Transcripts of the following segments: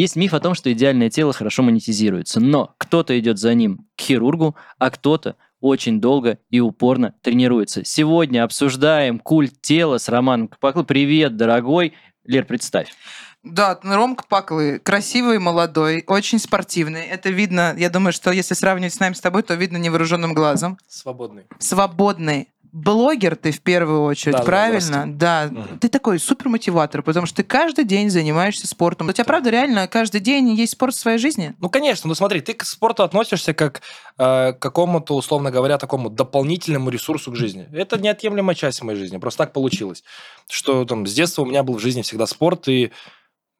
Есть миф о том, что идеальное тело хорошо монетизируется, но кто-то идет за ним к хирургу, а кто-то очень долго и упорно тренируется. Сегодня обсуждаем культ тела с Романом Капакло. Привет, дорогой. Лер, представь. Да, Ромка Паклы красивый, молодой, очень спортивный. Это видно, я думаю, что если сравнивать с нами с тобой, то видно невооруженным глазом. Свободный. Свободный. Блогер ты в первую очередь, Да, да, правильно? Да. Мгм. Ты такой супермотиватор, потому что ты каждый день занимаешься спортом. У тебя, правда, реально каждый день есть спорт в своей жизни? Ну, конечно, ну смотри, ты к спорту относишься как э, к какому-то, условно говоря, такому дополнительному ресурсу к жизни. Это неотъемлемая часть моей жизни. Просто так получилось, что там с детства у меня был в жизни всегда спорт, и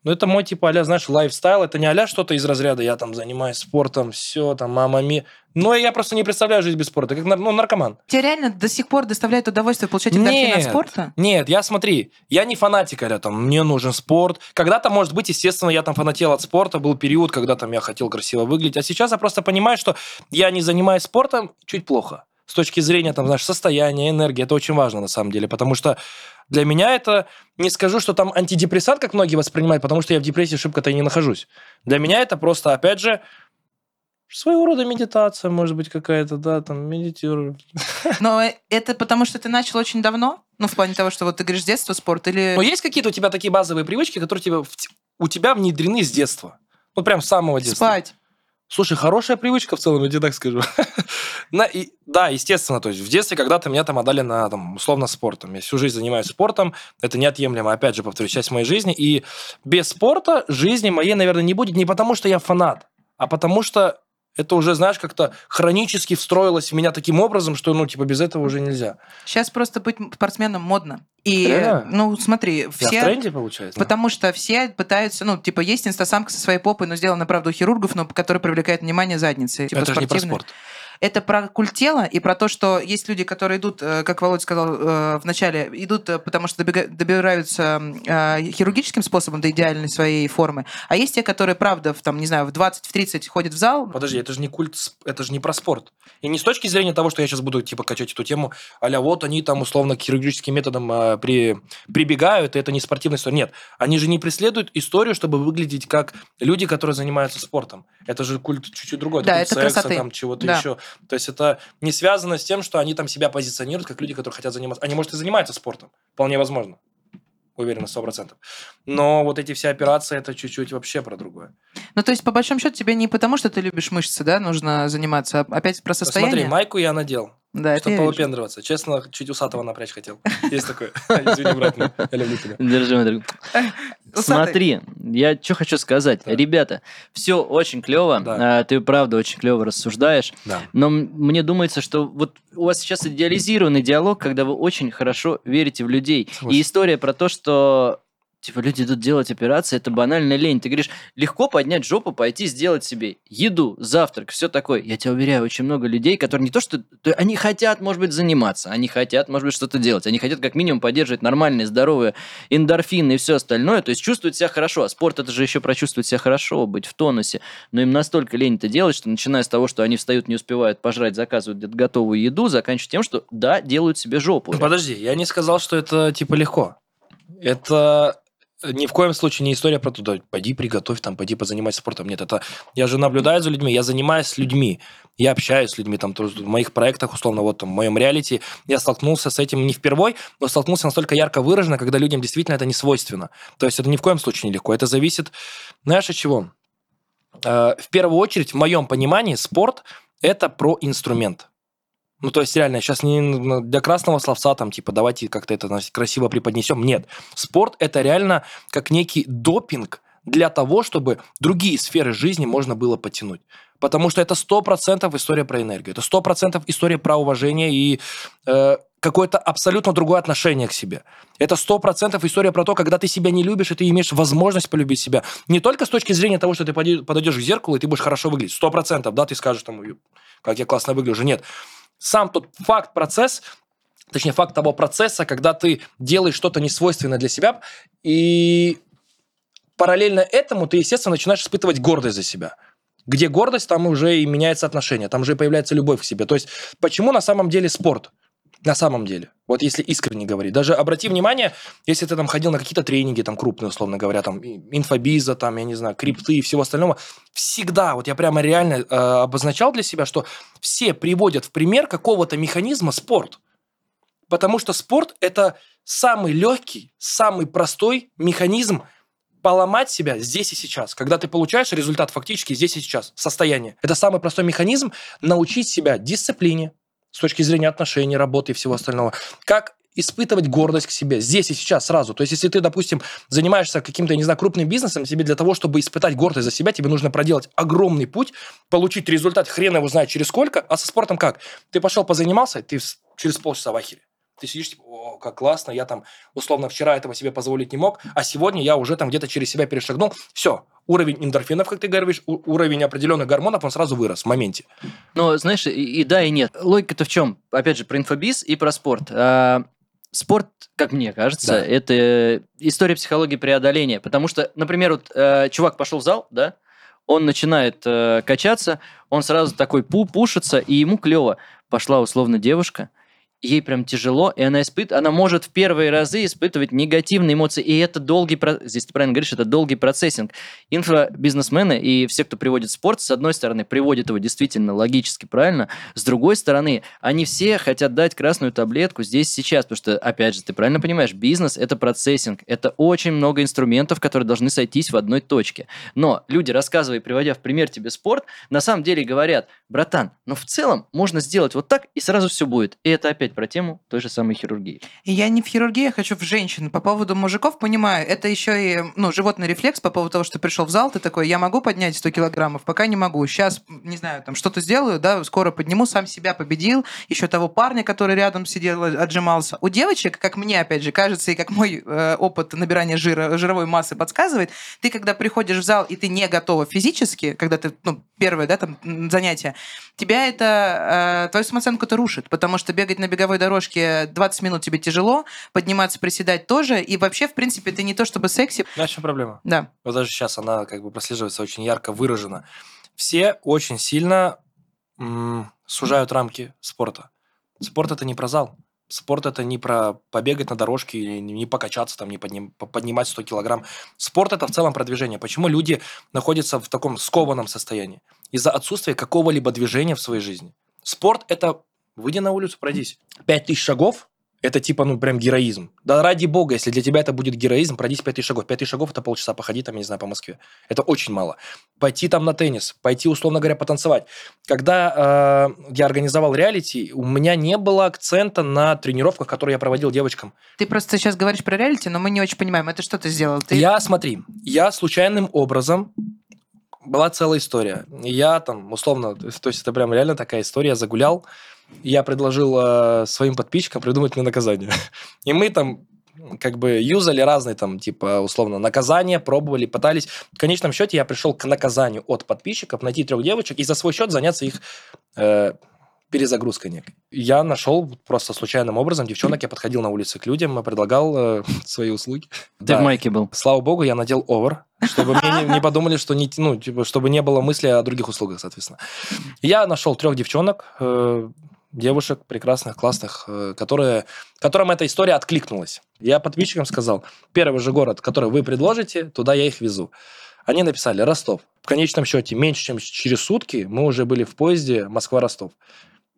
ну, это мой, типа, а знаешь, lifestyle. Это не а что-то из разряда, я там занимаюсь спортом, все, там, мама ми. Но я просто не представляю жизнь без спорта, как ну, наркоман. Тебе реально до сих пор доставляет удовольствие получать эндорфин от спорта? Нет, я смотри, я не фанатик, а там, мне нужен спорт. Когда-то, может быть, естественно, я там фанател от спорта, был период, когда там я хотел красиво выглядеть, а сейчас я просто понимаю, что я не занимаюсь спортом чуть плохо. С точки зрения, там, знаешь, состояния, энергии, это очень важно на самом деле, потому что для меня это, не скажу, что там антидепрессант, как многие воспринимают, потому что я в депрессии шибко-то и не нахожусь. Для меня это просто, опять же, своего рода медитация, может быть, какая-то, да, там, медитирую. Но это потому, что ты начал очень давно? Ну, в плане того, что вот ты говоришь, с детства спорт или... Но есть какие-то у тебя такие базовые привычки, которые тебе, у тебя внедрены с детства? Ну, прям с самого детства. Спать. Слушай, хорошая привычка в целом, я тебе так скажу. На- и- да, естественно, то есть в детстве когда-то меня там отдали на, там, условно, спортом. Я всю жизнь занимаюсь спортом, это неотъемлемо, опять же, повторюсь, часть моей жизни. И без спорта жизни моей, наверное, не будет не потому, что я фанат, а потому что это уже, знаешь, как-то хронически встроилось в меня таким образом, что, ну, типа, без этого уже нельзя. Сейчас просто быть спортсменом модно. И, Реально? ну, смотри, Я в все... тренде, получается? Потому что все пытаются, ну, типа, есть инстасамка со своей попой, но сделана, правда, у хирургов, но которая привлекает внимание задницы. Типа, это же не про спорт. Это про культ тела и про то, что есть люди, которые идут, э, как Володя сказал э, в начале, идут, э, потому что добираются хирургическим способом до идеальной своей формы, а есть те, которые, правда, в, там, не знаю, в 20, в 30 ходят в зал, Подожди, это же не культ, это же не про спорт. И не с точки зрения того, что я сейчас буду типа качать эту тему, а вот они там условно к хирургическим методам при, прибегают, и это не спортивная история. Нет, они же не преследуют историю, чтобы выглядеть как люди, которые занимаются спортом. Это же культ чуть-чуть другой. Да, культ это секса, красоты. там чего-то Да. еще. То есть это не связано с тем, что они там себя позиционируют как люди, которые хотят заниматься. Они, может, и занимаются спортом. Вполне возможно. Уверен на 100%. Но вот эти все операции, это чуть-чуть вообще про другое. Ну, то есть, по большому счету, тебе не потому, что ты любишь мышцы, да, нужно заниматься, а опять про состояние. Смотри, майку я надел. Да, Чтобы повыпендриваться. Честно, чуть усатого напрячь хотел. Есть такое. Извини, брат я люблю тебя. Держи, мой. Смотри, я что хочу сказать. Ребята, все очень клево. Да. Ты правда очень клево рассуждаешь. Да. Но мне думается, что вот у вас сейчас идеализированный диалог, когда вы очень хорошо верите в людей. И история про то, что типа люди идут делать операции, это банальная лень. Ты говоришь, легко поднять жопу, пойти сделать себе еду, завтрак, все такое. Я тебя уверяю, очень много людей, которые не то что... то Они хотят, может быть, заниматься, они хотят, может быть, что-то делать. Они хотят как минимум поддерживать нормальные, здоровые эндорфины и все остальное. То есть чувствовать себя хорошо. А спорт это же еще про чувствовать себя хорошо, быть в тонусе. Но им настолько лень это делать, что начиная с того, что они встают, не успевают пожрать, заказывают где-то готовую еду, заканчивая тем, что да, делают себе жопу. Подожди, я не сказал, что это типа легко. Это ни в коем случае не история про туда, пойди приготовь, там, пойди позанимайся спортом. Нет, это я же наблюдаю за людьми, я занимаюсь с людьми, я общаюсь с людьми, там, в моих проектах, условно, вот там, в моем реалити, я столкнулся с этим не впервой, но столкнулся настолько ярко выраженно, когда людям действительно это не свойственно. То есть это ни в коем случае не легко. Это зависит, знаешь, от чего? Э, В первую очередь, в моем понимании, спорт – это про инструмент. Ну, то есть, реально, сейчас не для красного словца, там, типа, давайте как-то это значит, красиво преподнесем. Нет. Спорт – это реально как некий допинг для того, чтобы другие сферы жизни можно было потянуть. Потому что это 100% история про энергию. Это 100% история про уважение и э, какое-то абсолютно другое отношение к себе. Это 100% история про то, когда ты себя не любишь, и ты имеешь возможность полюбить себя. Не только с точки зрения того, что ты подойдешь к зеркалу, и ты будешь хорошо выглядеть. 100%, да, ты скажешь, там, «Ой, как я классно выгляжу. Нет. Сам тот факт, процесс, точнее, факт того процесса, когда ты делаешь что-то несвойственное для себя, и параллельно этому ты, естественно, начинаешь испытывать гордость за себя. Где гордость, там уже и меняется отношение, там уже появляется любовь к себе. То есть, почему на самом деле спорт? На самом деле. Вот если искренне говорить. Даже обрати внимание, если ты там ходил на какие-то тренинги, там крупные, условно говоря, там инфобиза, там, я не знаю, крипты и всего остального, всегда, вот я прямо реально э, обозначал для себя, что все приводят в пример какого-то механизма спорт. Потому что спорт – это самый легкий, самый простой механизм поломать себя здесь и сейчас, когда ты получаешь результат фактически здесь и сейчас, состояние. Это самый простой механизм научить себя дисциплине с точки зрения отношений, работы и всего остального. Как испытывать гордость к себе здесь и сейчас сразу. То есть, если ты, допустим, занимаешься каким-то, не знаю, крупным бизнесом, тебе для того, чтобы испытать гордость за себя, тебе нужно проделать огромный путь, получить результат хрен его знает через сколько, а со спортом как? Ты пошел позанимался, ты через полчаса в ахере. Ты сидишь, типа, о, как классно, я там, условно, вчера этого себе позволить не мог, а сегодня я уже там где-то через себя перешагнул. Все, уровень эндорфинов, как ты говоришь, уровень определенных гормонов, он сразу вырос в моменте. Ну, знаешь, и, и да, и нет. Логика-то в чем? Опять же, про инфобиз и про спорт. А, спорт, как мне кажется, да. это история психологии преодоления. Потому что, например, вот э, чувак пошел в зал, да, он начинает э, качаться, он сразу такой пу пушится, и ему клево. Пошла условно девушка, ей прям тяжело, и она испытывает, она может в первые разы испытывать негативные эмоции, и это долгий, здесь ты правильно говоришь, это долгий процессинг. Инфобизнесмены и все, кто приводит спорт, с одной стороны, приводят его действительно логически правильно, с другой стороны, они все хотят дать красную таблетку здесь сейчас, потому что, опять же, ты правильно понимаешь, бизнес – это процессинг, это очень много инструментов, которые должны сойтись в одной точке. Но люди, рассказывая, приводя в пример тебе спорт, на самом деле говорят, братан, но в целом можно сделать вот так, и сразу все будет. И это опять опять про тему той же самой хирургии. Я не в хирургии, я хочу в женщин. По поводу мужиков понимаю, это еще и ну, животный рефлекс по поводу того, что пришел в зал, ты такой, я могу поднять 100 килограммов, пока не могу. Сейчас, не знаю, там что-то сделаю, да, скоро подниму, сам себя победил, еще того парня, который рядом сидел, отжимался. У девочек, как мне, опять же, кажется, и как мой э, опыт набирания жира, жировой массы подсказывает, ты, когда приходишь в зал, и ты не готова физически, когда ты, ну, первое, да, там, занятие, тебя это, э, твою самооценку это рушит, потому что бегать на беговой дорожке 20 минут тебе тяжело, подниматься, приседать тоже, и вообще, в принципе, ты не то чтобы секси. Знаешь, в чем проблема? Да. Вот даже сейчас она как бы прослеживается очень ярко выражена. Все очень сильно м- сужают рамки спорта. Спорт – это не про зал. Спорт это не про побегать на дорожке или не покачаться, там, не подним, поднимать 100 килограмм. Спорт это в целом продвижение. Почему люди находятся в таком скованном состоянии? Из-за отсутствия какого-либо движения в своей жизни. Спорт это выйди на улицу, пройдись. 5000 шагов это типа, ну, прям героизм. Да ради бога, если для тебя это будет героизм, пройдись 5000 шагов. 5000 шагов – это полчаса походить там, я не знаю, по Москве. Это очень мало. Пойти там на теннис, пойти, условно говоря, потанцевать. Когда э, я организовал реалити, у меня не было акцента на тренировках, которые я проводил девочкам. Ты просто сейчас говоришь про реалити, но мы не очень понимаем, это что ты сделал? Ты... Я, смотри, я случайным образом была целая история. Я там, условно, то есть это прям реально такая история, загулял, я предложил э, своим подписчикам придумать мне наказание. И мы там как бы юзали разные там, типа, условно, наказания, пробовали, пытались. В конечном счете я пришел к наказанию от подписчиков найти трех девочек и за свой счет заняться их э, перезагрузкой некой. Я нашел просто случайным образом девчонок, я подходил на улице к людям, предлагал э, свои услуги. Ты да. в майке был. Слава богу, я надел овер, чтобы мне не, не подумали, что не, ну, типа, чтобы не было мысли о других услугах, соответственно. Я нашел трех девчонок, э, девушек прекрасных, классных, э, которые, которым эта история откликнулась. Я подписчикам сказал, первый же город, который вы предложите, туда я их везу. Они написали Ростов. В конечном счете, меньше чем через сутки мы уже были в поезде Москва-Ростов.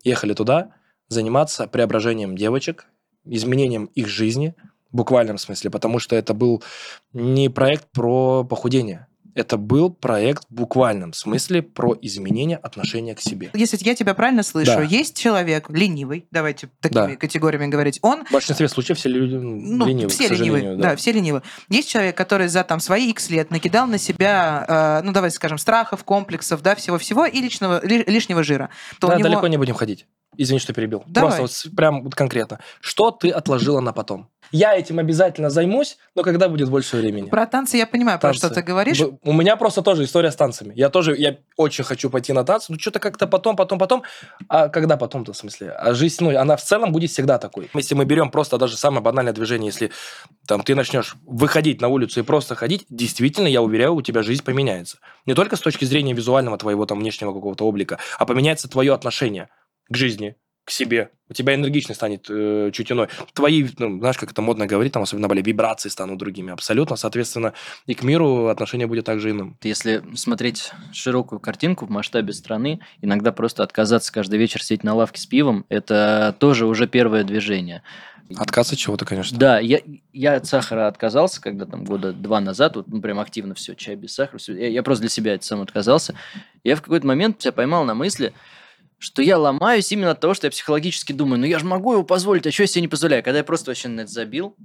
Ехали туда заниматься преображением девочек, изменением их жизни, в буквальном смысле, потому что это был не проект про похудение это был проект в буквальном смысле про изменение отношения к себе. Если я тебя правильно слышу, да. есть человек ленивый, давайте такими да. категориями говорить, он... В большинстве случаев все люди ну, ленивые, все ленивые, да. да, все ленивые. Есть человек, который за там свои X лет накидал на себя, э, ну давайте скажем, страхов, комплексов, да, всего-всего и личного, лишнего жира. То да, него... далеко не будем ходить. Извини, что перебил. Давай. Просто вот прям вот конкретно. Что ты отложила на потом? Я этим обязательно займусь, но когда будет больше времени? Про танцы я понимаю, танцы. про что ты говоришь. У меня просто тоже история с танцами. Я тоже, я очень хочу пойти на танцы, но что-то как-то потом, потом, потом. А когда потом-то, в смысле? А жизнь, ну, она в целом будет всегда такой. Если мы берем просто даже самое банальное движение, если там ты начнешь выходить на улицу и просто ходить, действительно, я уверяю, у тебя жизнь поменяется. Не только с точки зрения визуального твоего там внешнего какого-то облика, а поменяется твое отношение к жизни, к себе. У тебя энергичность станет э, чуть иной. Твои, ну, знаешь, как это модно говорить, там особенно были вибрации станут другими абсолютно. Соответственно, и к миру отношение будет также иным. Если смотреть широкую картинку в масштабе страны, иногда просто отказаться каждый вечер сидеть на лавке с пивом, это тоже уже первое движение. Отказ от чего-то, конечно. Да, я, я от сахара отказался, когда там года два назад, вот, ну, прям активно все, чай без сахара, всё. Я, я просто для себя это сам отказался. Я в какой-то момент себя поймал на мысли, что я ломаюсь именно от того, что я психологически думаю, ну я же могу его позволить, а что я себе не позволяю? Когда я просто вообще на это забил,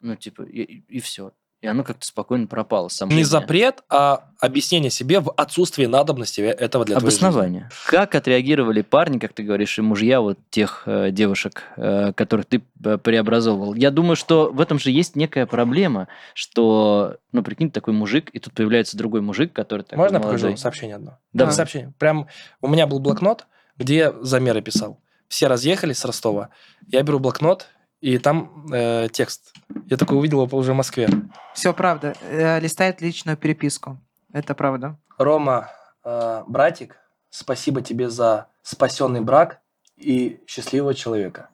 ну типа, и, и все. И оно как-то спокойно пропало. Само Не меня. запрет, а объяснение себе в отсутствии надобности этого для. Обоснование. Как отреагировали парни, как ты говоришь, и мужья вот тех э, девушек, э, которых ты э, преобразовывал? Я думаю, что в этом же есть некая проблема, что, ну, прикинь, такой мужик, и тут появляется другой мужик, который такой Можно я покажу сообщение одно? Давай. Сообщение. Прям у меня был блокнот, где я замеры писал. Все разъехались с Ростова. Я беру блокнот, и там э, текст. Я такой увидел его уже в Москве. Все правда. Э, Листает личную переписку. Это правда. Рома, э, братик, спасибо тебе за спасенный брак и счастливого человека.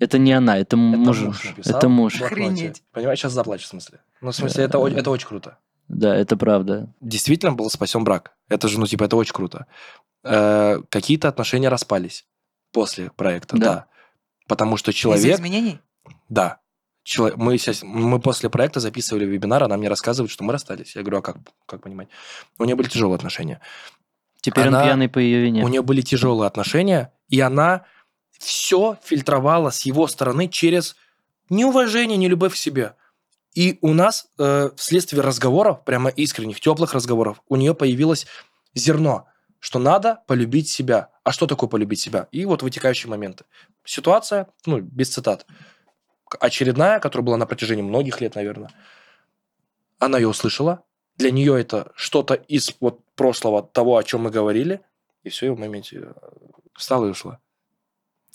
Это не она, это, Это муж. муж написал Это муж. Охренеть. Понимаешь, сейчас заплачу в смысле. Ну, в смысле, это, о- это очень круто. Да, это правда. Действительно был спасен брак. Это же, ну, типа, это очень круто. Э, какие-то отношения распались после проекта, Да. да. Потому что Из-за человек... изменений? Да. Чело- Мы, сейчас, мы после проекта записывали вебинар, она мне рассказывает, что мы расстались. Я говорю, а как, как понимать? У нее были тяжелые отношения. Теперь Она- он пьяный по ее вине. У нее были тяжелые отношения, и она все фильтровала с его стороны через неуважение, не любовь к себе. И у нас э, вследствие разговоров, прямо искренних, теплых разговоров, у нее появилось зерно, что надо полюбить себя. А что такое полюбить себя? И вот вытекающие моменты. Ситуация, ну, без цитат, очередная, которая была на протяжении многих лет, наверное. Она ее услышала. Для нее это что-то из вот прошлого того, о чем мы говорили. И все, и в моменте э, встала и ушла.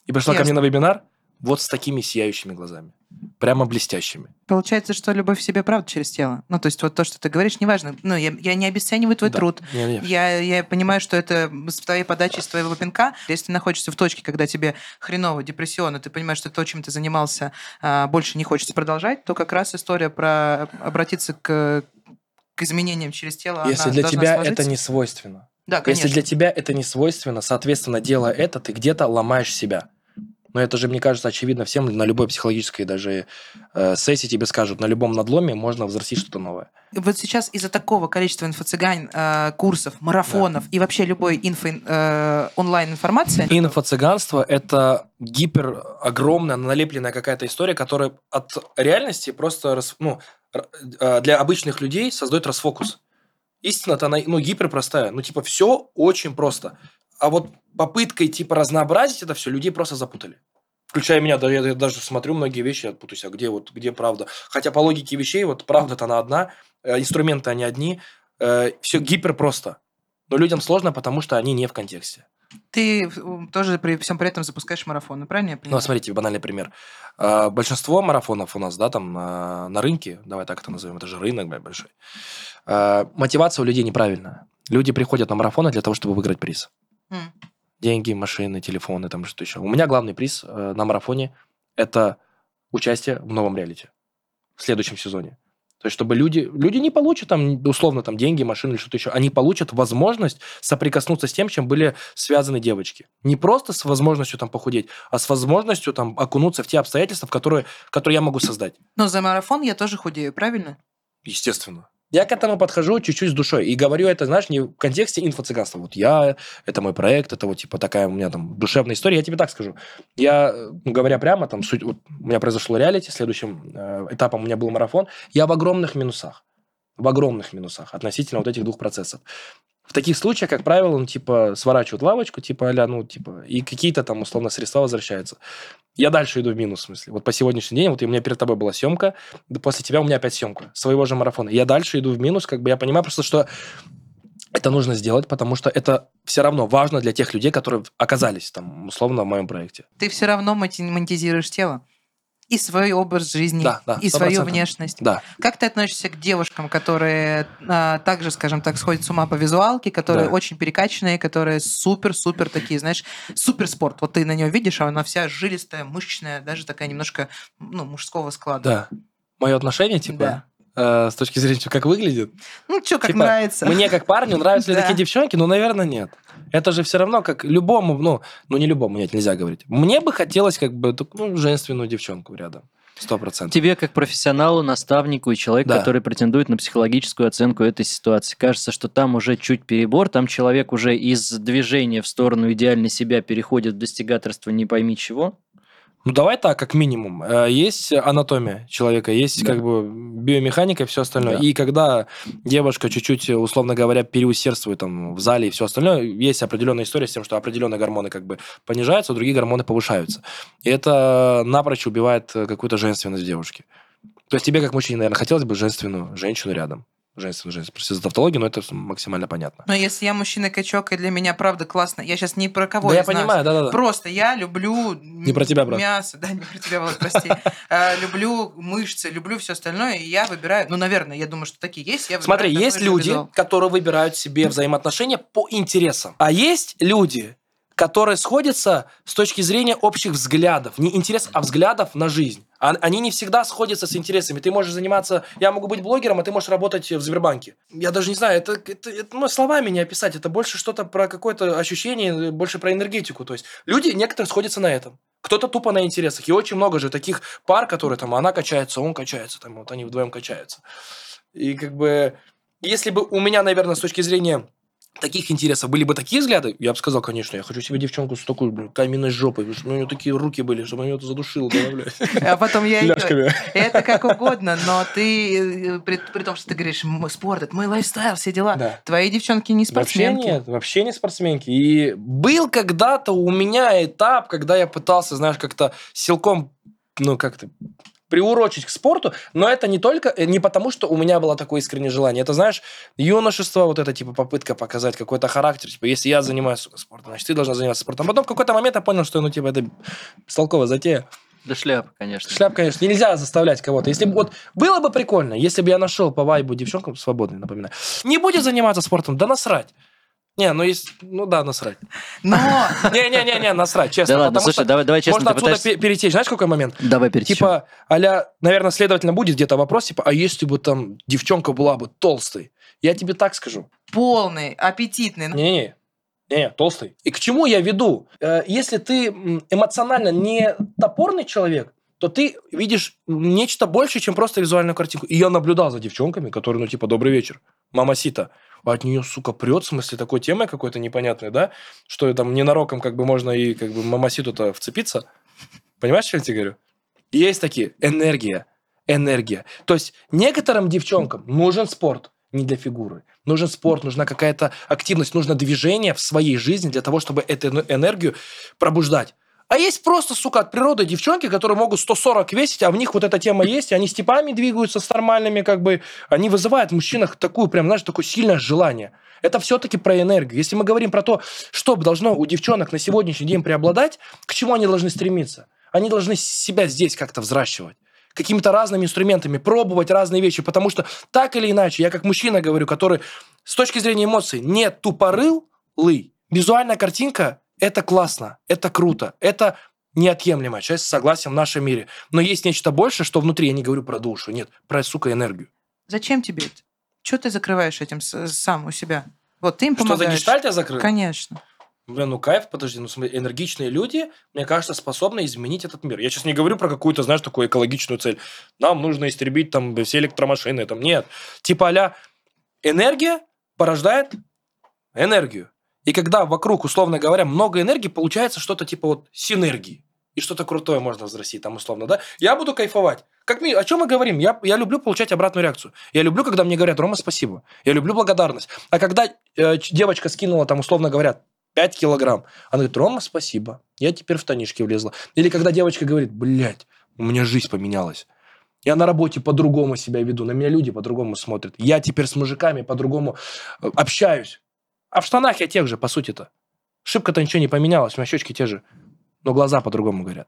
И пришла ко мне Ясно. на вебинар вот с такими сияющими глазами. Прямо блестящими. Получается, что любовь к себе правда через тело. Ну, то есть вот то, что ты говоришь, неважно. Ну, я, я не обесцениваю твой Да. труд. Не, не. Я, я понимаю, что это с твоей подачи, с твоего пинка. Если ты находишься в точке, когда тебе хреново, депрессионно, ты понимаешь, что то, чем ты занимался, а, больше не хочется продолжать, то как раз история про обратиться к, к изменениям через тело, Если для тебя сложиться. это не свойственно. Да, конечно. Если для тебя это не свойственно, соответственно, делая это, ты где-то ломаешь себя. Но это же, мне кажется, очевидно всем, на любой психологической даже э, сессии тебе скажут, на любом надломе можно взрастить что-то новое. Вот сейчас из-за такого количества инфо-цыгань, э, курсов, марафонов и вообще любой инфо, э, онлайн-информации, Инфо-цыганство – это гипер огромная, налепленная какая-то история, которая от реальности просто рас- ну, э, для обычных людей создает расфокус. Истина-то она ну, гиперпростая. Ну, типа, все очень просто. А вот попыткой, типа, разнообразить это все, людей просто запутали. Включая меня, да, я, я даже смотрю многие вещи, я путаюсь, а где вот, где правда. Хотя по логике вещей, вот правда-то она одна, э, инструменты они одни, все гипер просто. Но людям сложно, потому что они не в контексте. ты э, тоже при всем при этом запускаешь марафоны, правильно я Ну, понимаю? смотрите, банальный пример. А, Большинство марафонов у нас, да, там на, рынке, давай так это назовем, это же рынок блядь, большой. Мотивация у людей неправильная. Люди приходят на марафоны для того, чтобы выиграть приз. Деньги, машины, телефоны, там что еще. У меня главный приз э, на марафоне – это участие в новом реалити в следующем сезоне. То есть, чтобы люди... Люди не получат там, условно, там, деньги, машины или что-то еще. Они получат возможность соприкоснуться с тем, чем были связаны девочки. Не просто с возможностью там похудеть, а с возможностью там окунуться в те обстоятельства, в которые, которые я могу создать. Но за марафон я тоже худею, правильно? Естественно. Я к этому подхожу чуть-чуть с душой. И говорю это, знаешь, не в контексте инфо-цыганства. Вот я, это мой проект, это вот типа такая у меня там душевная история. Я тебе так скажу. Я, э, говоря прямо, там, суть, вот, у меня произошло реалити, следующим э, этапом у меня был марафон. Я в огромных минусах. В огромных минусах относительно вот этих двух процессов. В таких случаях, как правило, ну, типа, сворачивают лавочку, типа, а ну, типа, и какие-то там, условно, средства возвращаются. Я дальше иду в минус, в смысле. Вот по сегодняшний день, вот у меня перед тобой была съемка, да после тебя у меня опять съемка своего же марафона. Я дальше иду в минус, как бы я понимаю просто, что это нужно сделать, потому что это все равно важно для тех людей, которые оказались там, условно, в моем проекте. Ты все равно монетизируешь тело. И свой образ жизни, Да, да, и 100%. свою внешность. Да. Как ты относишься к девушкам, которые а, также, скажем так, сходят с ума по визуалке, которые Да. очень перекачанные, которые супер-супер такие, знаешь, суперспорт. Вот ты на нее видишь, а она вся жилистая, мышечная, даже такая немножко ну, мужского склада. Да. Мое отношение, типа, э, с точки зрения, как выглядит. Ну, что, как Типа, нравится. Мне как парню нравятся ли такие девчонки? Ну, наверное, нет. Это же все равно как любому, ну, ну не любому, нет, нельзя говорить. Мне бы хотелось как бы ну, женственную девчонку рядом. Сто процентов. Тебе, как профессионалу, наставнику и человеку, Да. который претендует на психологическую оценку этой ситуации, кажется, что там уже чуть перебор, там человек уже из движения в сторону идеальной себя переходит в достигаторство не пойми чего. Ну, давай так, как минимум. Э, Есть анатомия человека, есть Да. как бы биомеханика и все остальное. Да. И когда девушка чуть-чуть, условно говоря, переусердствует там в зале и все остальное, есть определенная история с тем, что определенные гормоны как бы понижаются, а другие гормоны повышаются. И это напрочь убивает э, какую-то женственность в девушке. То есть тебе, как мужчине, наверное, хотелось бы женственную женщину рядом. Женственную женщину. Просто из тавтологии, но это максимально понятно. Но если я мужчина-качок, и для меня правда классно, я сейчас не про кого да, я понимаю, да-да-да. Просто я люблю Не про тебя, брат. мясо, да, не про тебя, Влад, прости. А, Люблю мышцы, люблю все остальное, и я выбираю, ну, наверное, я думаю, что такие есть. Смотри, есть люди, которые выбирают себе взаимоотношения по интересам. А есть люди, которые сходятся с точки зрения общих взглядов. Не интересов, а взглядов на жизнь. Они не всегда сходятся с интересами. Ты можешь заниматься... Я могу быть блогером, а ты можешь работать в Сбербанке. Я даже не знаю, это, это, это, ну, словами не описать. Это больше что-то про какое-то ощущение, больше про энергетику. То есть люди некоторые сходятся на этом. Кто-то тупо на интересах. И очень много же таких пар, которые там, она качается, он качается, там, вот они вдвоем качаются. И как бы, если бы у меня, наверное, с точки зрения таких интересов были бы такие взгляды, я бы сказал, конечно, я хочу себе девчонку с такой блин, каменной жопой, чтобы у нее такие руки были, чтобы она ее задушила, да, блядь, А потом я... ляжками. Это как угодно, но ты, э, при, при том, что ты говоришь, «М, спорт, это мой лайфстайл, все дела. Да. Твои девчонки не Вообще спортсменки. нет, вообще не спортсменки. И был когда-то у меня этап, когда я пытался, знаешь, как-то силком, ну, как-то приурочить к спорту, но это не только, э, не потому, что у меня было такое искреннее желание. Это, знаешь, юношество, вот это, типа, попытка показать какой-то характер. Типа, если я занимаюсь спортом, значит, ты должна заниматься спортом. Потом в какой-то момент я понял, что, ну, типа, это бестолковая затея. Да шляпа, конечно. Шляп, конечно, нельзя заставлять кого-то. Если бы вот было бы прикольно, если бы я нашел по вайбу девчонку свободной, напоминаю, не будет заниматься спортом, да насрать. Не, ну есть, ну да, насрать. Но Не-не-не, насрать, честно. Да ладно, слушай, давай, давай честно, можно отсюда пытаешься... пе- перетечь. Знаешь, какой момент? Давай перетечем. Типа, аля, наверное, следовательно, будет где-то вопрос, типа, а если бы там девчонка была бы толстой? Я тебе так скажу. полный, аппетитный. Не-не, не, толстый. И к чему я веду? Э, Если ты эмоционально не топорный человек, то ты видишь нечто большее, чем просто визуальную картинку. И я наблюдал за девчонками, которые, ну, типа, добрый вечер, мама Сита. А от нее, сука, прет, в смысле, такой темой какой-то непонятной, да? Что там ненароком как бы можно и как бы мамаситу-то вцепиться. Понимаешь, что я тебе говорю? Есть такие. Энергия. Энергия. То есть некоторым девчонкам нужен спорт не для фигуры. Нужен спорт, нужна какая-то активность, нужно движение в своей жизни для того, чтобы эту эне- энергию пробуждать. А есть просто, сука, от природы девчонки, которые могут 140 весить, а в них вот эта тема есть, и они с типами двигаются, с нормальными, как бы, они вызывают в мужчинах такую, прям, знаешь, такое сильное желание. Это все-таки про энергию. Если мы говорим про то, что должно у девчонок на сегодняшний день преобладать, к чему они должны стремиться? Они должны себя здесь как-то взращивать какими-то разными инструментами, пробовать разные вещи, потому что так или иначе, я как мужчина говорю, который с точки зрения эмоций не тупорылый, визуальная картинка – это классно, это круто, это неотъемлемая часть согласия в нашем мире. Но есть нечто большее, что внутри, я не говорю про душу, нет, про, сука, энергию. Зачем тебе это? Что ты закрываешь этим сам у себя? Вот ты им Что за помогаешь. гештальт я закрыл? Конечно. Блин, ну кайф, подожди, ну смотри, энергичные люди, мне кажется, способны изменить этот мир. Я сейчас не говорю про какую-то, знаешь, такую экологичную цель. Нам нужно истребить там все электромашины, там нет. Типа а энергия порождает энергию. И когда вокруг, условно говоря, много энергии, получается что-то типа вот синергии. И что-то крутое можно взрастить там условно, да? Я буду кайфовать. Как мы, о чем мы говорим? Я, я люблю получать обратную реакцию. Я люблю, когда мне говорят, Рома, спасибо. Я люблю благодарность. А когда э, девочка скинула там, условно говоря, 5 килограмм, она говорит, Рома, спасибо. Я теперь в штанишки влезла. Или когда девочка говорит, блядь, у меня жизнь поменялась. Я на работе по-другому себя веду, на меня люди по-другому смотрят. Я теперь с мужиками по-другому э, общаюсь. А в штанах я тех же, по сути-то. Шибко-то ничего не поменялось, у меня щечки те же. Но глаза по-другому говорят.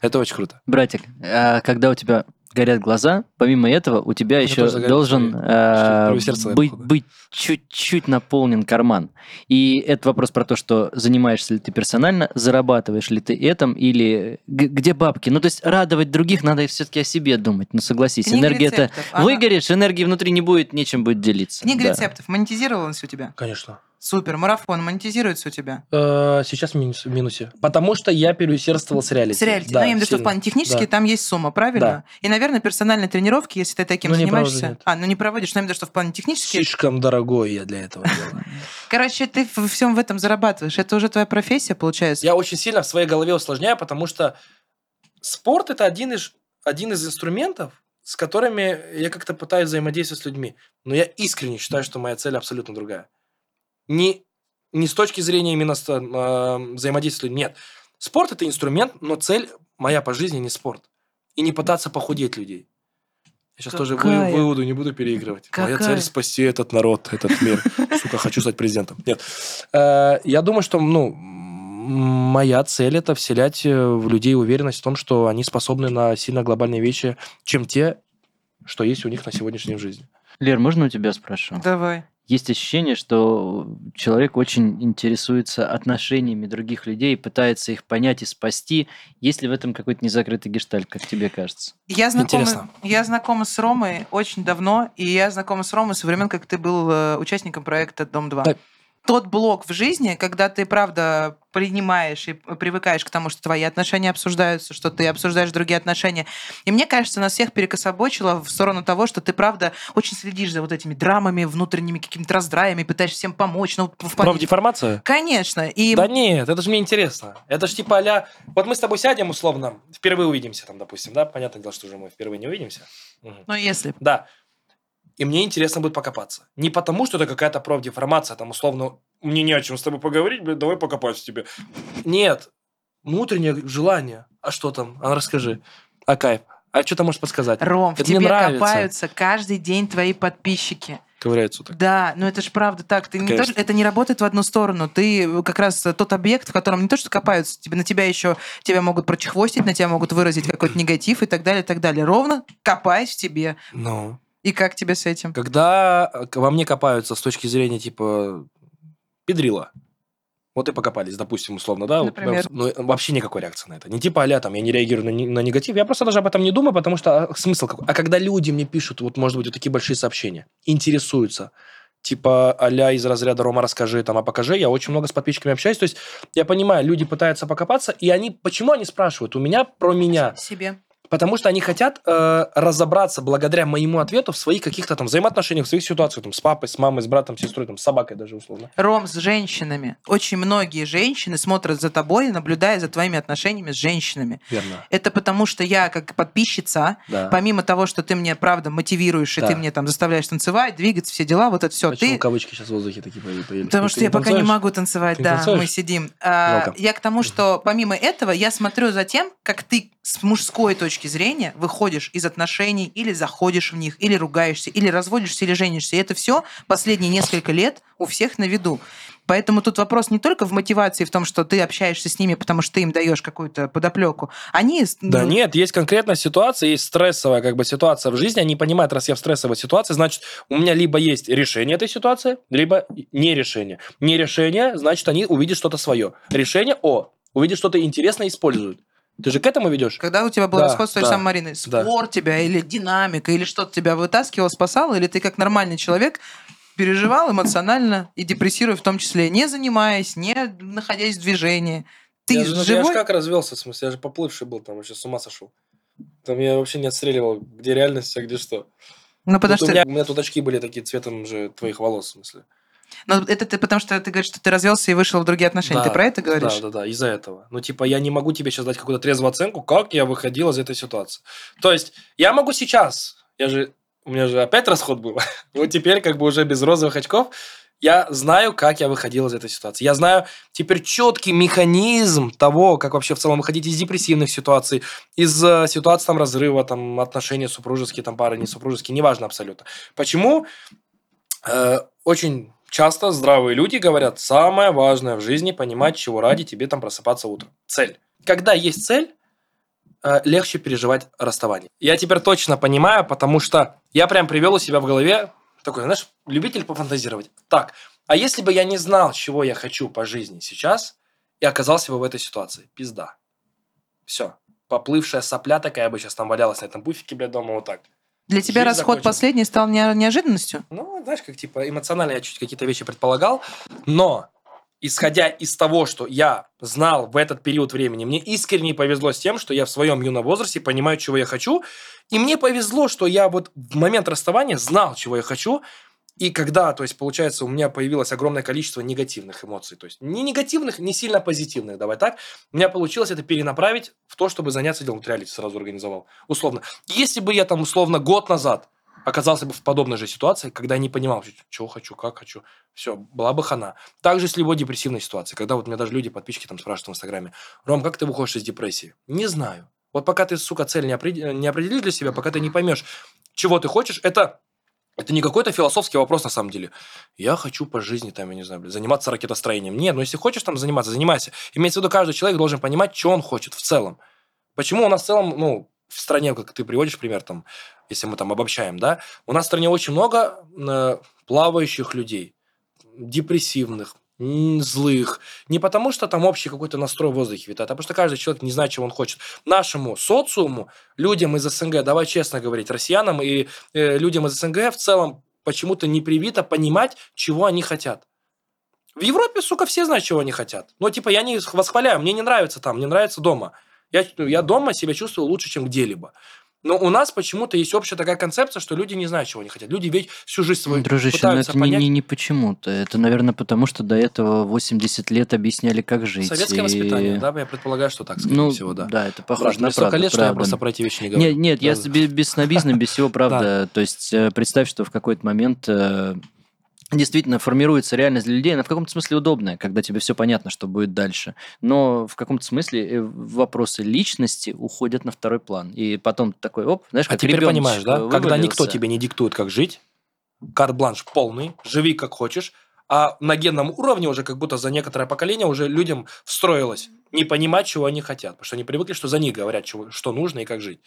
Это очень круто. Братик, а когда у тебя горят глаза, помимо этого у тебя меня еще должен э, быть, быть чуть-чуть наполнен карман. И это вопрос про то, что занимаешься ли ты персонально, зарабатываешь ли ты этом, или где бабки. Ну, то есть радовать других надо все-таки о себе думать. Ну, согласись, Книга энергия это... Она- Выгоришь, энергии внутри не будет, нечем будет делиться. Книга Да. рецептов монетизировалась у тебя? Конечно. Супер. Марафон монетизируется у тебя? Э, Сейчас в минус- в минусе. Потому что я переусердствовал с реалити. С реалити. Да, ну, я имею в виду, что в плане технически Да. там есть сумма, правильно? Да. И, наверное, персональные тренировки, если ты таким Ну, занимаешься... провожу, а, ну не проводишь, но я имею в виду, что в плане технически... Слишком дорогой я для этого делаю. Короче, ты во всем в этом зарабатываешь. Это уже твоя профессия, получается? Я очень сильно в своей голове усложняю, потому что спорт это один из, один из инструментов, с которыми я как-то пытаюсь взаимодействовать с людьми. Но я искренне считаю, что моя цель абсолютно другая. Не, не с точки зрения именно э, взаимодействия. Нет. Спорт это инструмент, но цель моя по жизни не спорт. И не пытаться похудеть людей. Я сейчас тоже вы, Какая? выводу не буду переигрывать. Моя Какая? цель спасти этот народ, этот мир. Сука, хочу стать президентом. Нет. Э, Я думаю, что, ну, моя цель это вселять э, в людей уверенность в том, что они способны на сильно глобальные вещи, чем те, что есть у них на сегодняшней жизни. Лер, можно у тебя спрошу? Давай. Есть ощущение, что человек очень интересуется отношениями других людей, пытается их понять и спасти. Есть ли в этом какой-то незакрытый гештальт, как тебе кажется? Я знакома, Интересно. я знакома с Ромой очень давно, и я знакома с Ромой со времен, как ты был э, участником проекта «Дом-2». Так. Тот блок в жизни, когда ты, правда, принимаешь и привыкаешь к тому, что твои отношения обсуждаются, что ты обсуждаешь другие отношения. И мне кажется, нас всех перекособочило в сторону того, что ты, правда, очень следишь за вот этими драмами, внутренними какими-то раздраями, пытаешься всем помочь. Ну, в плане- Профдеформация? Конечно. И Да нет, это же мне интересно. Это же типа а Вот мы с тобой сядем условно, впервые увидимся там, допустим, да? Понятное дело, что уже мы впервые не увидимся. Мгм. ну, если... Да. И мне интересно будет покопаться. Не потому, что это какая-то профдеформация, там, условно, мне не о чем с тобой поговорить, блядь, давай покопаюсь в тебе. Нет. Внутреннее желание. А что там? А расскажи. А кайф. А что ты можешь подсказать? Ром, в Это мне тебе нравится. копаются каждый день твои подписчики. Ковыряется вот так. Да, но это же правда так. Ты не то- это не работает в одну сторону. Ты как раз тот объект, в котором не то, что копаются, тебе, на тебя еще тебя могут прочехвостить, на тебя могут выразить какой-то негатив и так далее, и так далее. Ровно копаясь в тебе. Ну. И как тебе с этим? Когда э, во мне копаются с точки зрения, типа, педрила. Вот и покопались, допустим, условно, да? Например? ну, вообще никакой реакции на это. Не типа, а там, я не реагирую на, на негатив, я просто даже об этом не думаю, потому что а, смысл какой? А когда люди мне пишут, вот, может быть, вот такие большие сообщения, интересуются, типа, а из разряда «Рома, расскажи», там, «А покажи», я очень много с подписчиками общаюсь, то есть я понимаю, люди пытаются покопаться, и они, почему они спрашивают? У меня про меня. Себе. Потому что они хотят э, разобраться благодаря моему ответу в своих каких-то там взаимоотношениях, в своих ситуациях, там, с папой, с мамой, с братом, с сестрой, там, с собакой даже условно. Ром, с женщинами. Очень многие женщины смотрят за тобой, наблюдая за твоими отношениями с женщинами. Верно. Это потому, что я, как подписчица, Да. помимо того, что ты мне, правда, мотивируешь, и Да. ты мне там заставляешь танцевать, двигаться, все дела, вот это все. Почему Ты кавычки сейчас в воздухе такие появ- появились? Потому Ты что я пока не могу танцевать, Ты да, танцуешь? мы сидим. А, я к тому, что помимо этого я смотрю за тем, как ты с мужской точки зрения выходишь из отношений или заходишь в них, или ругаешься, или разводишься, или женишься. И это все последние несколько лет у всех на виду. Поэтому тут вопрос не только в мотивации, в том, что ты общаешься с ними, потому что ты им даешь какую-то подоплеку. Они... Да ну, нет, есть конкретная ситуация, есть стрессовая как бы ситуация в жизни, они понимают, раз я в стрессовой ситуации, значит, у меня либо есть решение этой ситуации, либо не решение. Не решение, значит, они увидят что-то свое. Решение, о, увидят что-то интересное, используют. Ты же к этому ведешь? Когда у тебя был Да, расход с той же да, самой Мариной, да. спор тебя или динамика, или что-то тебя вытаскивало, спасало, или ты как нормальный человек переживал эмоционально и депрессируя в том числе, не занимаясь, не находясь в движении. Ты я, же, ну, я живой? же как развелся, в смысле, я же поплывший был, там вообще с ума сошел. Там я вообще не отстреливал, где реальность, а где что. Ну, потому у, что... меня, у меня тут очки были такие цветом же твоих волос, в смысле. Ну, это ты потому что ты говоришь, что ты развелся и вышел в другие отношения. ты Да, про это говоришь? Да, да, да, из-за этого. Ну, типа, я не могу тебе сейчас дать какую-то трезвую оценку, как я выходил из этой ситуации. То есть, я могу сейчас, я же, у меня же опять расход был, вот теперь как бы уже без розовых очков, я знаю, как я выходил из этой ситуации. Я знаю теперь четкий механизм того, как вообще в целом выходить из депрессивных ситуаций, из э, ситуаций там разрыва, там отношения супружеские, там пары не супружеские, неважно абсолютно. Почему? Э, очень часто здравые люди говорят, самое важное в жизни понимать, чего ради тебе там просыпаться утром. Цель. Когда есть цель, э, легче переживать расставание. Я теперь точно понимаю, потому что я прям привел у себя в голове такой, знаешь, любитель пофантазировать. Так, а если бы я не знал, чего я хочу по жизни сейчас, и оказался бы в этой ситуации? Пизда. Все. Поплывшая сопля такая бы сейчас там валялась на этом пуфике, блядь, дома вот так. Для тебя Жизнь расход закончилась. последний стал не- неожиданностью? Ну, знаешь, как типа эмоционально я чуть какие-то вещи предполагал, но исходя из того, что я знал в этот период времени, мне искренне повезло с тем, что я в своем юном возрасте понимаю, чего я хочу, и мне повезло, что я вот в момент расставания знал, чего я хочу, и когда, то есть, получается, у меня появилось огромное количество негативных эмоций, то есть не негативных, не сильно позитивных, давай так, у меня получилось это перенаправить в то, чтобы заняться делом. Вот реалити сразу организовал, условно. Если бы я там, условно, год назад оказался бы в подобной же ситуации, когда я не понимал, чего хочу, как хочу, все, была бы хана. Также с любой депрессивной ситуацией, когда вот меня даже люди, подписчики там спрашивают в Инстаграме, Ром, как ты выходишь из депрессии? Не знаю. Вот пока ты, сука, цель не, определ- не определишь для себя, пока ты не поймешь, чего ты хочешь, это это не какой-то философский вопрос на самом деле. Я хочу по жизни, там, я не знаю, блин, заниматься ракетостроением. Нет, ну если хочешь там заниматься, занимайся. Имеется в виду, каждый человек должен понимать, что он хочет в целом. Почему у нас в целом, ну, в стране, как ты приводишь пример, там, если мы там обобщаем, да, у нас в стране очень много э, плавающих людей, депрессивных, злых. Не потому, что там общий какой-то настрой в воздухе витает, а потому что каждый человек не знает, чего он хочет. Нашему социуму, людям из СНГ, давай честно говорить, россиянам и э, людям из СНГ в целом почему-то не привито понимать, чего они хотят. В Европе, сука, все знают, чего они хотят. Но, типа, я не восхваляю, мне не нравится там, мне нравится дома. Я, я дома себя чувствую лучше, чем где-либо. Но у нас почему-то есть общая такая концепция, что люди не знают, чего они хотят. Люди ведь всю жизнь свою Дружище, ну пытаются это не, понять. не, не почему-то. Это, наверное, потому что до этого 80 лет объясняли, как жить. Советское и- воспитание, да, я предполагаю, что так, скорее Ну, всего, да. да, это похоже мне на правду, лет, что я правда. просто про эти вещи не говорю. Нет, нет, я Да. с- без, без снобизма, без всего, правда. То есть э, представь, что в какой-то момент э, действительно формируется реальность для людей, она в каком-то смысле удобная, когда тебе все понятно, что будет дальше. Но в каком-то смысле э, вопросы личности уходят на второй план. И потом такой, оп, знаешь, А как теперь ребеночек понимаешь, да? Когда никто вывалился. тебе не диктует, как жить, карт-бланш полный, живи как хочешь, а на генном уровне уже как будто за некоторое поколение уже людям встроилось не понимать, чего они хотят, потому что они привыкли, что за них говорят, чего, что нужно и как жить.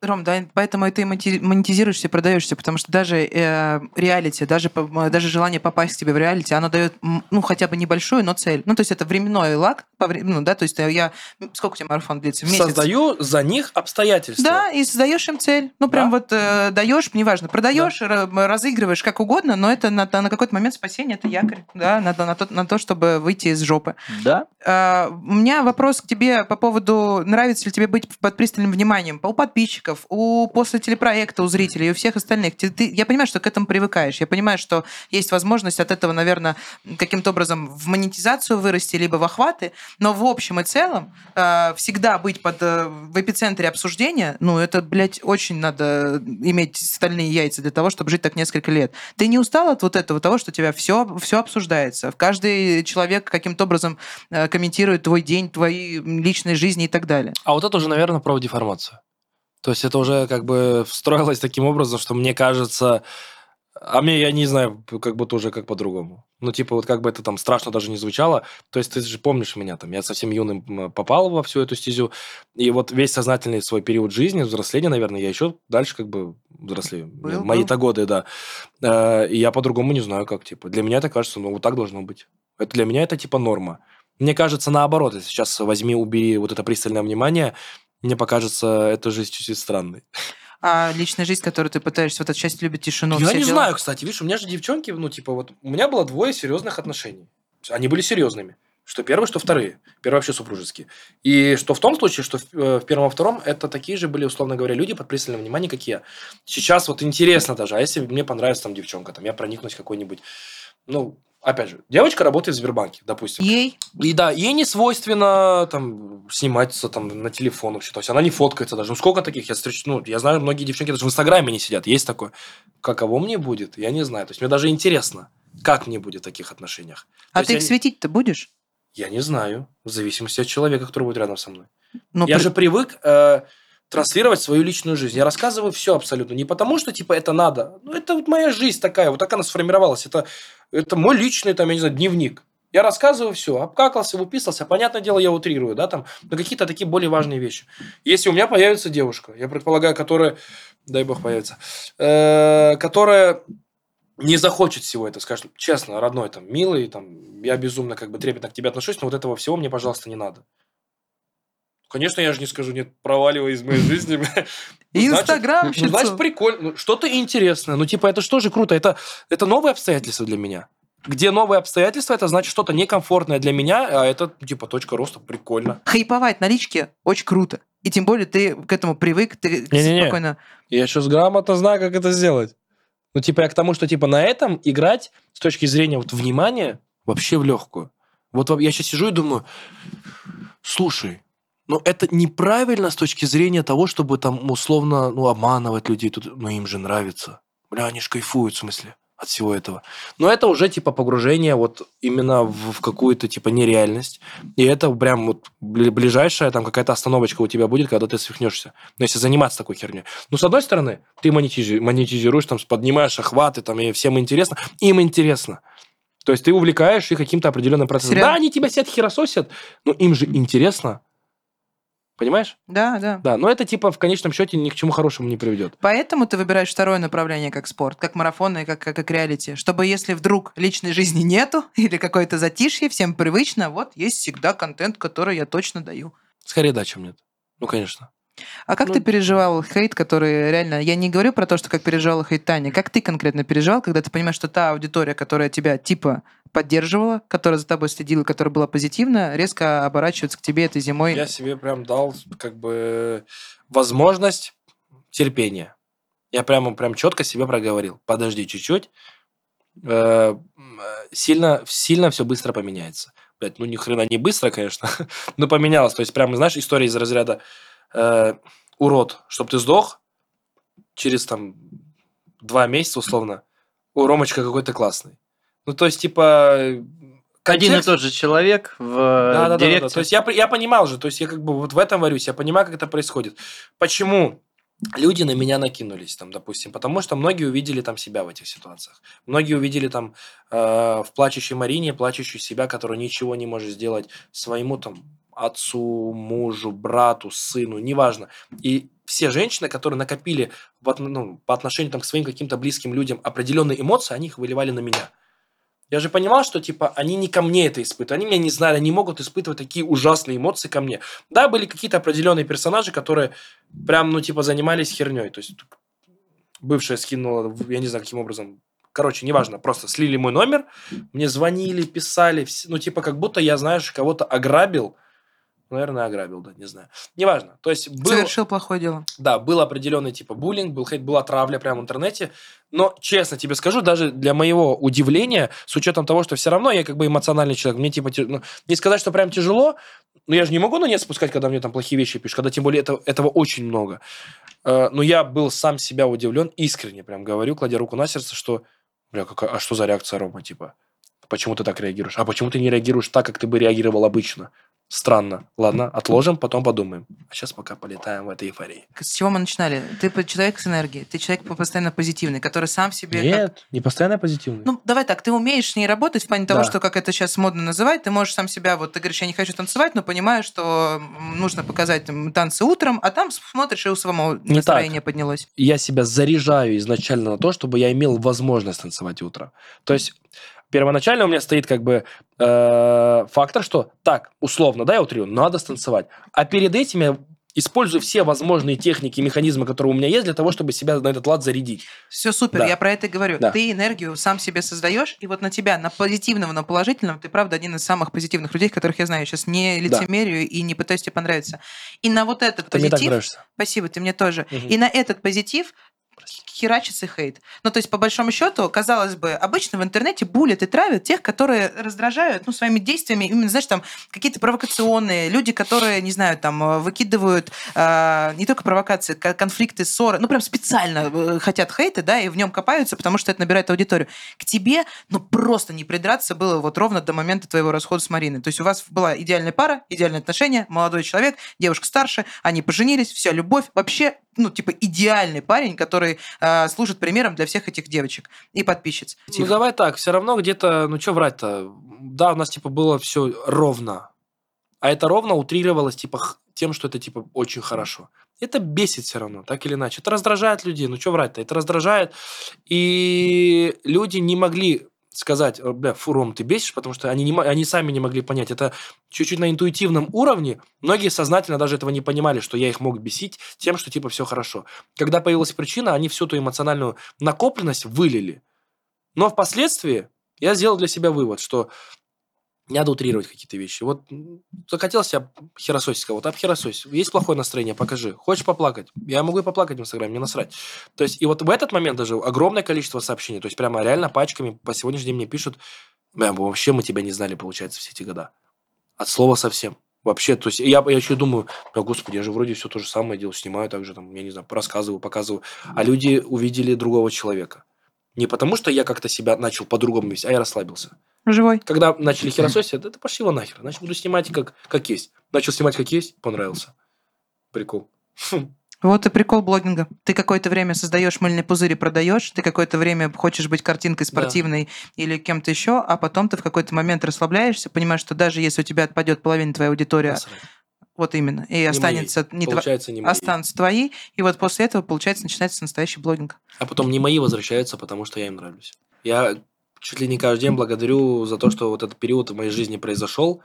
Ром, да, поэтому и ты монетизируешься, продаешься, потому что даже э, реалити, даже, даже желание попасть к тебе в реалити, оно дает, ну, хотя бы небольшую, но цель. Ну, то есть это временной лак, по вре- ну, да, то есть я... Сколько у тебя марафон длится? Месяц? Создаю за них обстоятельства. Да, и создаешь им цель. Ну, прям Да. вот э, даешь, неважно, продаешь, ра- разыгрываешь как угодно, но это на, на какой-то момент спасение, это якорь, да, на, на, то, на то, чтобы выйти из жопы. Да, А, У меня вопрос к тебе по поводу, нравится ли тебе быть под пристальным вниманием у подписчиков, у после телепроекта, у зрителей, и у всех остальных. Ты, ты- я понимаю, что к этому привыкаешь. Я понимаю, что есть возможность от этого, наверное, каким-то образом в монетизацию вырасти, либо в охваты. Но в общем и целом э, всегда быть под, э, в эпицентре обсуждения, ну, это, блядь, очень надо иметь стальные яйца для того, чтобы жить так несколько лет. Ты не устал от вот этого, того, что тебя все, все обсуждается? Каждый человек каким-то образом э, комментирует твой день, твои личные жизни и так далее. А вот это уже, наверное, про деформацию. То есть это уже как бы встроилось таким образом, что мне кажется... А мне, я не знаю, как будто уже как по-другому. Ну, типа, вот как бы это там страшно даже не звучало. То есть ты же помнишь меня там, я совсем юным попал во всю эту стезю. И вот весь сознательный свой период жизни, взросления, наверное, я еще дальше как бы взрослею. Был, Мои-то годы, да. Э, И я по-другому не знаю, как, типа. Для меня это кажется, ну, вот так должно быть. Это для меня это, типа, норма. Мне кажется, наоборот, если сейчас возьми, убери вот это пристальное внимание, мне покажется эта жизнь чуть-чуть странной. А личная жизнь, которую ты пытаешься, вот эта часть любит тишину. я не дела. знаю, кстати, видишь, у меня же девчонки, ну, типа, вот, у меня было двое серьезных отношений. Они были серьезными. Что первые, что вторые. Первые вообще супружеские. И что в том случае, что в, э, в первом и втором, это такие же были, условно говоря, люди под пристальным вниманием, как я. Сейчас вот интересно даже, а если мне понравится там девчонка, там, я проникнусь какой-нибудь, ну, опять же, девочка работает в Сбербанке, допустим. Ей? И да, ей не свойственно там сниматься там на телефон вообще. То есть она не фоткается даже. Ну сколько таких я встречу? Ну, я знаю, многие девчонки даже в Инстаграме не сидят. Есть такое. Каково мне будет? Я не знаю. То есть мне даже интересно, как мне будет в таких отношениях. А То ты их я, светить-то будешь? я не знаю. В зависимости от человека, который будет рядом со мной. Ну, я при- же привык э, транслировать свою личную жизнь. Я рассказываю все абсолютно. Не потому, что типа это надо. Ну, это вот моя жизнь такая. Вот так она сформировалась. Это, это мой личный, там, я не знаю, дневник. Я рассказываю все, обкакался, выписался. Понятное дело, я утрирую, да, там, на какие-то такие более важные вещи. Если у меня появится девушка, я предполагаю, которая, дай бог появится, э, которая не захочет всего этого, скажет, честно, родной, там, милый, там, я безумно как бы трепетно к тебе отношусь, но вот этого всего мне, пожалуйста, не надо. Конечно, я же не скажу, нет, проваливай из моей жизни. Инстаграм, ну, значит, прикольно. Ну, что-то интересное. Ну, типа, это что же круто? Это, это новые обстоятельства для меня. Где новые обстоятельства, это значит что-то некомфортное для меня, а это, типа, точка роста. Прикольно. Хайповать на личке очень круто. И тем более ты к этому привык, ты Не-не-не. спокойно... Я сейчас грамотно знаю, как это сделать. Ну, типа, я к тому, что, типа, на этом играть с точки зрения вот внимания вообще в легкую. Вот я сейчас сижу и думаю, слушай, ну это неправильно с точки зрения того, чтобы там условно ну, обманывать людей. Тут, ну им же нравится. Бля, они же кайфуют, в смысле, от всего этого. Но это уже типа погружение вот именно в, в какую-то типа нереальность. И это прям вот бли- ближайшая там какая-то остановочка у тебя будет, когда ты свихнешься. Ну, если заниматься такой херней. Ну, с одной стороны, ты монетизи- монетизируешь, там, поднимаешь охваты, там, и всем интересно. Им интересно. То есть ты увлекаешь их каким-то определенным процессом. Сериал. Да, они тебя сидят херососят, но им же интересно. Понимаешь? Да, да. Да, но это типа в конечном счете ни к чему хорошему не приведет. Поэтому ты выбираешь второе направление как спорт, как марафон и как, как, как реалити. Чтобы если вдруг личной жизни нету или какое-то затишье, всем привычно, вот есть всегда контент, который я точно даю. Скорее да, чем нет. Ну, конечно. А как Ну, ты переживал хейт, который реально... Я не говорю про то, что как переживала хейт Таня. Как ты конкретно переживал, когда ты понимаешь, что та аудитория, которая тебя типа поддерживала, которая за тобой следила, которая была позитивна, резко оборачивается к тебе этой зимой? Я себе прям дал как бы возможность терпения. Я прямо прям четко себе проговорил. Подожди чуть-чуть. Э, Сильно, сильно все быстро поменяется. Блять, ну ни хрена не быстро, конечно, но поменялось. То есть прям, знаешь, история из разряда э, урод, чтобы ты сдох через там два месяца условно. У Ромочка какой-то классный. Ну, то есть, типа... э, Один и контекст- тот же человек в да, да, да, да, директе. да. То есть я, я понимал же, то есть я как бы вот в этом варюсь, я понимаю, как это происходит. Почему люди на меня накинулись, там, допустим, потому что многие увидели там себя в этих ситуациях. Многие увидели там э, в плачущей Марине, плачущую себя, которая ничего не может сделать своему там отцу, мужу, брату, сыну, неважно. И все женщины, которые накопили в ну, по отношению там, к своим каким-то близким людям определенные эмоции, они их выливали на меня. Я же понимал, что типа они не ко мне это испытывают, они меня не знали, они могут испытывать такие ужасные эмоции ко мне. Да, были какие-то определенные персонажи, которые прям, ну, типа, занимались херней. То есть бывшая скинула, я не знаю, каким образом. Короче, неважно, просто слили мой номер, мне звонили, писали, ну, типа, как будто я, знаешь, кого-то ограбил. Наверное, ограбил, да, не знаю. Неважно. То есть был, Совершил плохое дело. да, был определенный типа буллинг, был хейт, была травля прямо в интернете. Но, честно тебе скажу, даже для моего удивления, с учетом того, что все равно я как бы эмоциональный человек, мне типа, ти- ну, не сказать, что прям тяжело, но я же не могу на нет спускать, когда мне там плохие вещи пишут, когда тем более это, этого очень много. Э, Но я был сам себя удивлен, искренне прям говорю, кладя руку на сердце, что, бля, какая, а что за реакция Рома, типа? Почему ты так реагируешь? А почему ты не реагируешь так, как ты бы реагировал обычно? Странно. Ладно, отложим, потом подумаем. А сейчас пока полетаем в этой эйфории. С чего мы начинали? Ты человек с энергией, ты человек постоянно позитивный, который сам себе... как- Нет, не постоянно позитивный. Ну, давай так, ты умеешь с ней работать в плане того, Да. что, как это сейчас модно называть, ты можешь сам себя, вот ты говоришь, я не хочу танцевать, но понимаешь, что нужно показать там, танцы утром, а там смотришь, и у самого Не настроение поднялось. я себя заряжаю изначально на то, чтобы я имел возможность танцевать утром. То есть первоначально у меня стоит как бы э, фактор, что так, условно, да, я утрирую, надо станцевать. А перед этим я использую все возможные техники механизмы, которые у меня есть, для того, чтобы себя на этот лад зарядить. Все супер, Да. я про это говорю. Да. Ты энергию сам себе создаешь, и вот на тебя, на позитивного, на положительном, ты, правда, один из самых позитивных людей, которых я знаю. Сейчас не Да. лицемерию и не пытаюсь тебе понравиться. И на вот этот Ты мне так позитив... нравишься. Спасибо, ты мне тоже. Мгм. И на этот позитив херачится хейт. Ну, то есть, по большому счету, казалось бы, обычно в интернете булят и травят тех, которые раздражают, ну, своими действиями, именно, знаешь, там, какие-то провокационные люди, которые, не знаю, там, э, выкидывают э, не только провокации, ко- конфликты, ссоры, ну, прям специально э, хотят хейта, да, и в нем копаются, потому что это набирает аудиторию. К тебе, ну, просто не придраться было вот ровно до момента твоего расхода с Мариной. То есть, у вас была идеальная пара, идеальные отношения, молодой человек, девушка старше, они поженились, вся любовь, вообще, ну, типа, идеальный парень, который э, служит примером для всех этих девочек и подписчиц. Ну, давай так, все равно где-то, ну, что врать-то? да, у нас типа было все ровно. А это ровно утрировалось типа тем, что это типа очень хорошо. Это бесит все равно, так или иначе. Это раздражает людей. Ну что врать-то? Это раздражает. И люди не могли сказать, «Э, бля, фу, Ром, ты бесишь, потому что они, не, они сами не могли понять. Это чуть-чуть на интуитивном уровне. Многие сознательно даже этого не понимали, что я их мог бесить тем, что типа все хорошо. Когда появилась причина, они всю ту эмоциональную накопленность вылили. Но впоследствии я сделал для себя вывод, что надо утрировать какие-то вещи. Вот м, захотелось себя херососить кого-то, обхеросось. Есть плохое настроение, покажи. Хочешь поплакать? Я могу и поплакать в Инстаграме, мне насрать. То есть, и вот в этот момент даже огромное количество сообщений, то есть прямо реально пачками по сегодняшний день мне пишут, вообще мы тебя не знали, получается, все эти года. От слова совсем. Вообще, то есть я, я еще думаю, да, господи, я же вроде все то же самое делаю, снимаю так же, там, я не знаю, рассказываю, показываю. А люди увидели другого человека. Не потому, что я как-то себя начал по-другому вести, а я расслабился. Живой. Когда начали херососить, да ты пошли его нахер. Значит, буду снимать как, как есть. Начал снимать как есть, понравился. Прикол. Вот и прикол блогинга. Ты какое-то время создаешь мыльный пузырь и продаешь, ты какое-то время хочешь быть картинкой спортивной или кем-то еще, а потом ты в какой-то момент расслабляешься, понимаешь, что даже если у тебя отпадет половина твоей аудитории, Насрать. вот именно, и останется не тво- Получается, не мои. останутся твои, и вот после этого, получается, начинается настоящий блогинг. А потом не мои возвращаются, потому что я им нравлюсь. Я чуть ли не каждый день благодарю за то, что вот этот период в моей жизни произошел,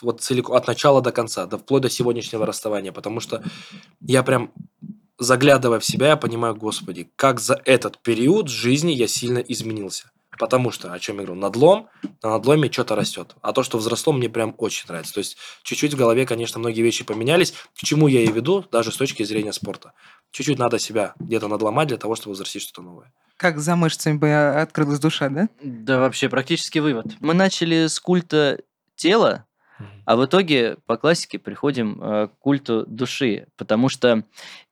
вот целиком, от начала до конца, до вплоть до сегодняшнего расставания, потому что я прям заглядывая в себя, я понимаю, господи, как за этот период жизни я сильно изменился. Потому что, о чем я говорю, надлом, на надломе что-то растет. А то, что взросло, мне прям очень нравится. То есть, чуть-чуть в голове, конечно, многие вещи поменялись. К чему я и веду, даже с точки зрения спорта. Чуть-чуть надо себя где-то надломать для того, чтобы взрастить что-то новое. Как за мышцами бы открылась душа, да? Да, вообще практически вывод. Мы начали с культа тела, а в итоге по классике приходим э, к культу души, потому что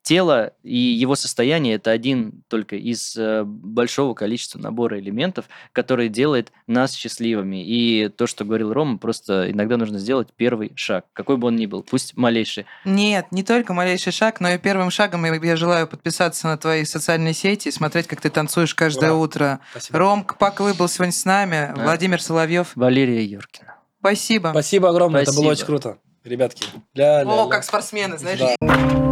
тело и его состояние это один только из э, большого количества набора элементов, который делает нас счастливыми. И то, что говорил Рома, просто иногда нужно сделать первый шаг, какой бы он ни был, пусть малейший. Нет, не только малейший шаг, но и первым шагом я, я желаю подписаться на твои социальные сети и смотреть, как ты танцуешь каждое Ура. утро. Спасибо. Ром Паковый был сегодня с нами, Да. Владимир Соловьев. Валерия Юркина. Спасибо. Спасибо огромное, это было Спасибо. очень круто. Ребятки. Ля-ля-ля. О, как спортсмены, знаешь. Да.